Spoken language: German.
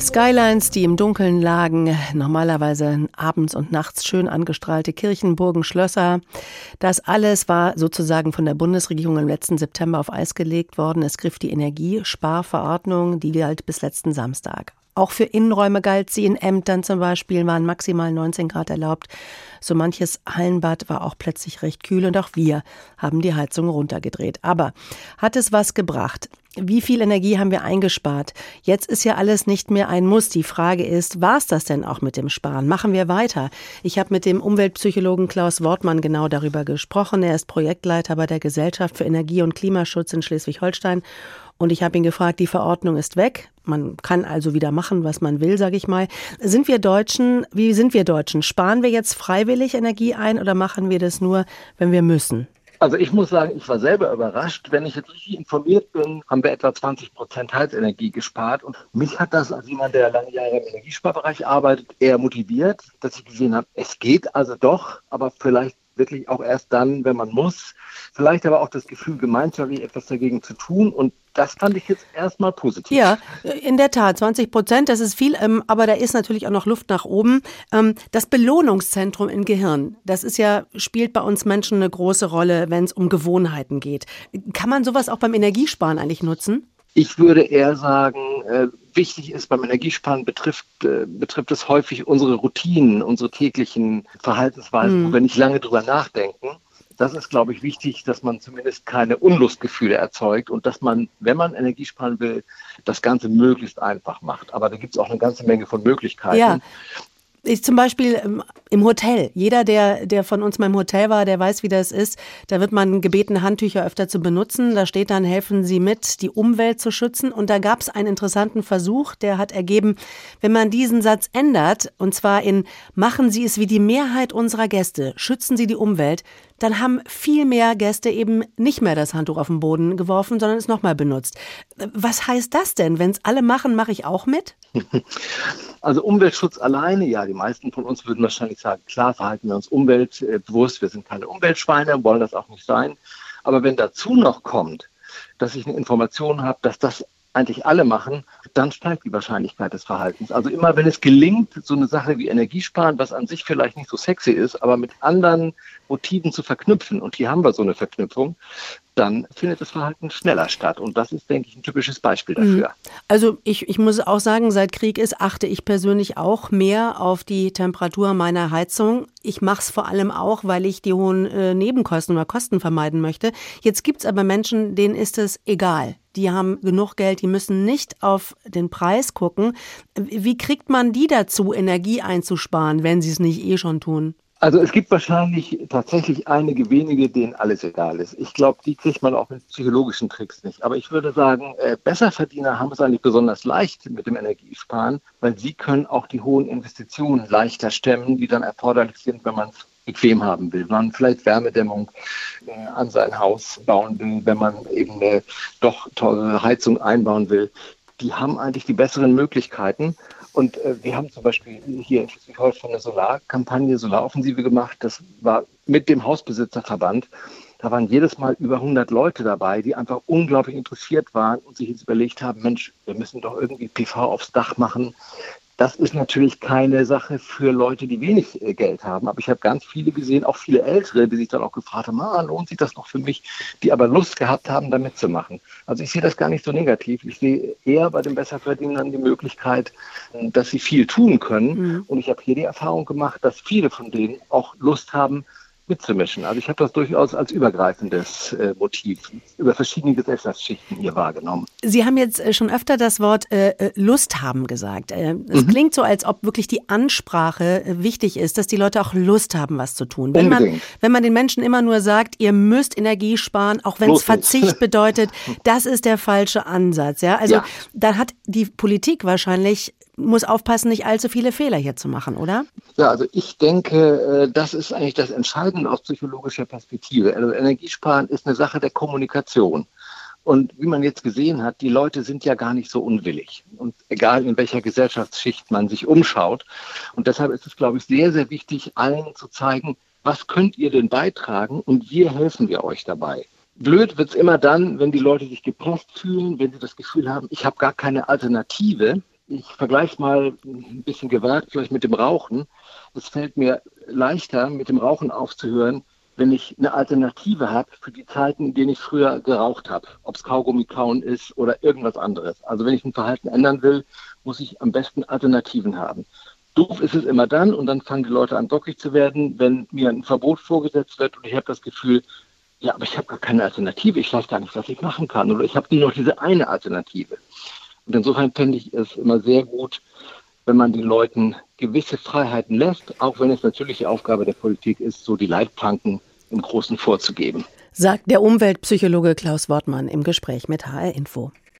Skylines, die im Dunkeln lagen, normalerweise abends und nachts schön angestrahlte Kirchen, Burgen, Schlösser. Das alles war sozusagen von der Bundesregierung im letzten September auf Eis gelegt worden. Es griff die Energiesparverordnung, die galt bis letzten Samstag. Auch für Innenräume galt sie. In Ämtern zum Beispiel waren maximal 19 Grad erlaubt. So manches Hallenbad war auch plötzlich recht kühl und auch wir haben die Heizung runtergedreht. Aber hat es was gebracht? Wie viel Energie haben wir eingespart? Jetzt ist ja alles nicht mehr ein Muss. Die Frage ist, war es das denn auch mit dem Sparen? Machen wir weiter? Ich habe mit dem Umweltpsychologen Klaus Wortmann genau darüber gesprochen. Er ist Projektleiter bei der Gesellschaft für Energie und Klimaschutz in Schleswig-Holstein und ich habe ihn gefragt, die Verordnung ist weg. Man kann also wieder machen, was man will, sage ich mal. Sind wir Deutschen, wie sind wir Deutschen? Sparen wir jetzt freiwillig Energie ein oder machen wir das nur, wenn wir müssen? Also ich muss sagen, ich war selber überrascht. Wenn ich jetzt richtig informiert bin, haben wir etwa 20 Prozent Heizenergie gespart. Und mich hat das als jemand, der lange Jahre im Energiesparbereich arbeitet, eher motiviert, dass ich gesehen habe, es geht also doch, aber vielleicht wirklich auch erst dann, wenn man muss. Vielleicht aber auch das Gefühl, gemeinschaftlich etwas dagegen zu tun. Und das fand ich jetzt erstmal positiv. Ja, in der Tat, 20 Prozent, das ist viel, ähm, aber da ist natürlich auch noch Luft nach oben. Ähm, das Belohnungszentrum im Gehirn, das ist ja, spielt bei uns Menschen eine große Rolle, wenn es um Gewohnheiten geht. Kann man sowas auch beim Energiesparen eigentlich nutzen? Ich würde eher sagen, äh, wichtig ist beim Energiesparen betrifft, äh, betrifft es häufig unsere Routinen, unsere täglichen Verhaltensweisen, mhm. wo wir nicht lange drüber nachdenken das ist, glaube ich, wichtig, dass man zumindest keine Unlustgefühle erzeugt und dass man, wenn man Energie sparen will, das Ganze möglichst einfach macht. Aber da gibt es auch eine ganze Menge von Möglichkeiten. Ja. Ich zum Beispiel ähm, im Hotel. Jeder, der, der von uns mal im Hotel war, der weiß, wie das ist. Da wird man gebeten, Handtücher öfter zu benutzen. Da steht dann, helfen Sie mit, die Umwelt zu schützen. Und da gab es einen interessanten Versuch, der hat ergeben, wenn man diesen Satz ändert, und zwar in machen Sie es wie die Mehrheit unserer Gäste, schützen Sie die Umwelt, dann haben viel mehr Gäste eben nicht mehr das Handtuch auf den Boden geworfen, sondern es nochmal benutzt. Was heißt das denn? Wenn es alle machen, mache ich auch mit? Also Umweltschutz alleine, ja, die meisten von uns würden wahrscheinlich sagen, klar verhalten wir uns umweltbewusst, wir sind keine Umweltschweine, wollen das auch nicht sein. Aber wenn dazu noch kommt, dass ich eine Information habe, dass das eigentlich alle machen, dann steigt die Wahrscheinlichkeit des Verhaltens. Also immer wenn es gelingt, so eine Sache wie Energiesparen, was an sich vielleicht nicht so sexy ist, aber mit anderen Motiven zu verknüpfen, und hier haben wir so eine Verknüpfung, dann findet das Verhalten schneller statt. Und das ist, denke ich, ein typisches Beispiel mhm. dafür. Also ich, ich muss auch sagen, seit Krieg ist, achte ich persönlich auch mehr auf die Temperatur meiner Heizung. Ich mache es vor allem auch, weil ich die hohen äh, Nebenkosten oder Kosten vermeiden möchte. Jetzt gibt es aber Menschen, denen ist es egal. Die haben genug Geld, die müssen nicht auf den Preis gucken. Wie kriegt man die dazu, Energie einzusparen, wenn sie es nicht eh schon tun? Also es gibt wahrscheinlich tatsächlich einige wenige, denen alles egal ist. Ich glaube, die kriegt man auch mit psychologischen Tricks nicht. Aber ich würde sagen, äh, Besserverdiener haben es eigentlich besonders leicht mit dem Energiesparen, weil sie können auch die hohen Investitionen leichter stemmen, die dann erforderlich sind, wenn man es bequem haben will, wenn man vielleicht Wärmedämmung äh, an sein Haus bauen will, wenn man eben eine doch teure Heizung einbauen will. Die haben eigentlich die besseren Möglichkeiten. Und äh, wir haben zum Beispiel hier in Schleswig-Holstein eine Solarkampagne, Solaroffensive gemacht. Das war mit dem Hausbesitzerverband. Da waren jedes Mal über 100 Leute dabei, die einfach unglaublich interessiert waren und sich jetzt überlegt haben, Mensch, wir müssen doch irgendwie PV aufs Dach machen. Das ist natürlich keine Sache für Leute, die wenig äh, Geld haben. Aber ich habe ganz viele gesehen, auch viele Ältere, die sich dann auch gefragt haben, ah, lohnt sich das noch für mich, die aber Lust gehabt haben, da mitzumachen. Also ich sehe das gar nicht so negativ. Ich sehe eher bei den Besserverdienern die Möglichkeit, dass sie viel tun können. Mhm. Und ich habe hier die Erfahrung gemacht, dass viele von denen auch Lust haben, mitzumischen. Also ich habe das durchaus als übergreifendes äh, Motiv über verschiedene Gesellschaftsschichten hier wahrgenommen. Sie haben jetzt äh, schon öfter das Wort äh, äh Lust haben gesagt. Äh, es mhm. klingt so, als ob wirklich die Ansprache wichtig ist, dass die Leute auch Lust haben, was zu tun. Wenn man, wenn man den Menschen immer nur sagt, ihr müsst Energie sparen, auch wenn es Verzicht bedeutet, das ist der falsche Ansatz. Ja, also ja. da hat die Politik wahrscheinlich muss aufpassen, nicht allzu viele Fehler hier zu machen, oder? Ja, also ich denke, äh, das ist eigentlich das Entscheidende aus psychologischer Perspektive. Also Energiesparen ist eine Sache der Kommunikation. Und wie man jetzt gesehen hat, die Leute sind ja gar nicht so unwillig. Und egal in welcher Gesellschaftsschicht man sich umschaut. Und deshalb ist es, glaube ich, sehr, sehr wichtig, allen zu zeigen, was könnt ihr denn beitragen und wir helfen wir euch dabei. Blöd wird es immer dann, wenn die Leute sich gepresst fühlen, wenn sie das Gefühl haben, ich habe gar keine Alternative ich vergleiche mal ein bisschen gewagt vielleicht mit dem Rauchen. Es fällt mir leichter, mit dem Rauchen aufzuhören, wenn ich eine Alternative habe für die Zeiten, in denen ich früher geraucht habe, ob es Kaugummi kauen ist oder irgendwas anderes. Also wenn ich ein Verhalten ändern will, muss ich am besten Alternativen haben. Doof ist es immer dann und dann fangen die Leute an bockig zu werden, wenn mir ein Verbot vorgesetzt wird und ich habe das Gefühl, ja, aber ich habe gar keine Alternative, ich weiß gar nicht, was ich machen kann oder ich habe nur noch diese eine Alternative. Und insofern fände ich es immer sehr gut, wenn man den Leuten gewisse Freiheiten lässt, auch wenn es natürlich die Aufgabe der Politik ist, so die Leitplanken im Großen vorzugeben. Sagt der Umweltpsychologe Klaus Wortmann im Gespräch mit HR Info.